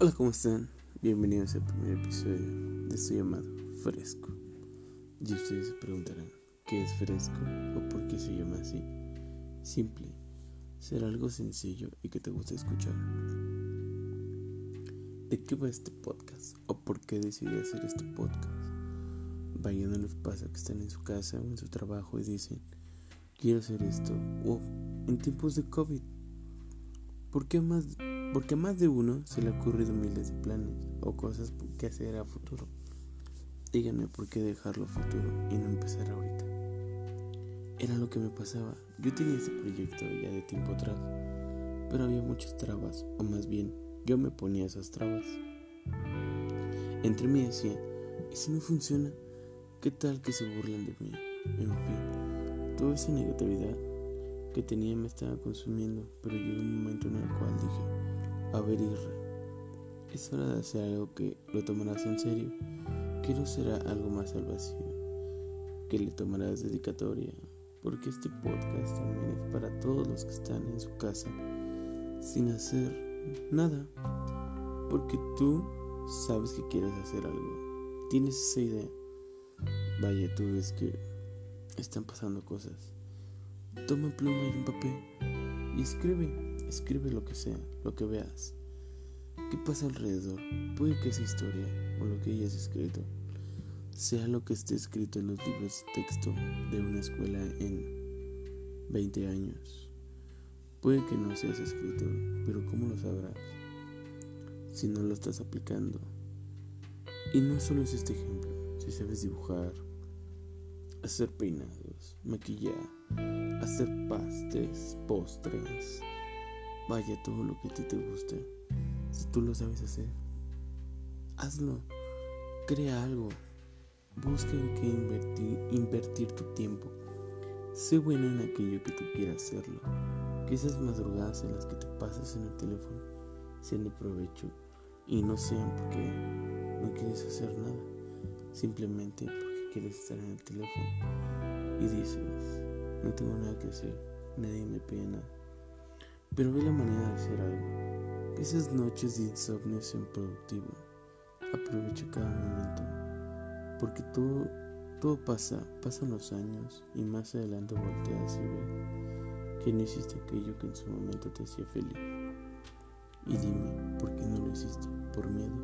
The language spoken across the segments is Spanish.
Hola, ¿cómo están? Bienvenidos al primer episodio de su llamado Fresco. Y ustedes se preguntarán, ¿qué es fresco o por qué se llama así? Simple, ser algo sencillo y que te guste escuchar. ¿De qué va este podcast? ¿O por qué decidí hacer este podcast? Vaya, no les pasa que están en su casa o en su trabajo y dicen, quiero hacer esto. O en tiempos de COVID. ¿Por qué más porque a más de uno se le ha ocurrido miles de planes o cosas que hacer a futuro. Díganme por qué dejarlo futuro y no empezar ahorita. Era lo que me pasaba. Yo tenía ese proyecto ya de tiempo atrás, pero había muchas trabas, o más bien, yo me ponía esas trabas. Entre mí decía, ¿y si no funciona? ¿Qué tal que se burlan de mí? En fin, toda esa negatividad que tenía me estaba consumiendo, pero llegó un momento en el cual dije, a ver, es hora de hacer algo que lo tomarás en serio, que no será algo más al vacío, que le tomarás dedicatoria, porque este podcast también es para todos los que están en su casa sin hacer nada, porque tú sabes que quieres hacer algo, tienes esa idea. Vaya, tú ves que están pasando cosas. Toma pluma y un papel y escribe. Escribe lo que sea, lo que veas. ¿Qué pasa alrededor? Puede que esa historia o lo que hayas escrito sea lo que esté escrito en los libros de texto de una escuela en 20 años. Puede que no seas escrito, pero ¿cómo lo sabrás si no lo estás aplicando? Y no solo es este ejemplo, si sabes dibujar, hacer peinados, maquillar, hacer pastes, postres, Vaya todo lo que a ti te guste. Si tú lo sabes hacer, hazlo. Crea algo. Busca en qué invertir, tu tiempo. Sé bueno en aquello que tú quieras hacerlo. Que esas madrugadas en las que te pasas en el teléfono sean de provecho y no sean porque no quieres hacer nada. Simplemente porque quieres estar en el teléfono. Y dices, no tengo nada que hacer. Nadie me pide nada pero ve la manera de hacer algo. Esas noches de insomnio sean productivas. Aprovecha cada momento, porque todo, todo pasa, pasan los años y más adelante volteas y ves que no hiciste aquello que en su momento te hacía feliz. Y dime, ¿por qué no lo hiciste? ¿Por miedo?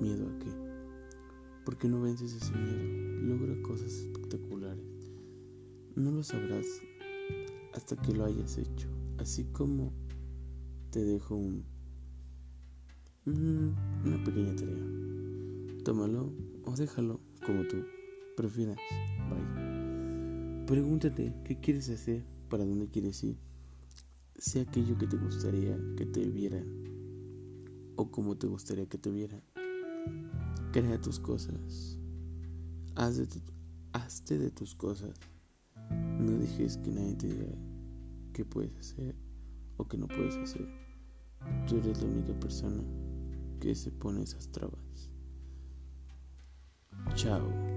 ¿Miedo a qué? ¿Por qué no vences ese miedo? Logra cosas espectaculares. No lo sabrás hasta que lo hayas hecho. Así como te dejo un, una pequeña tarea. Tómalo o déjalo como tú prefieras. Bye. Pregúntate qué quieres hacer, para dónde quieres ir. Sea aquello que te gustaría que te vieran o como te gustaría que te vieran. Crea tus cosas. Haz de hazte de tus cosas. No dejes que nadie te diga qué puedes hacer o qué no puedes hacer. Tú eres la única persona que se pone esas trabas. Chao.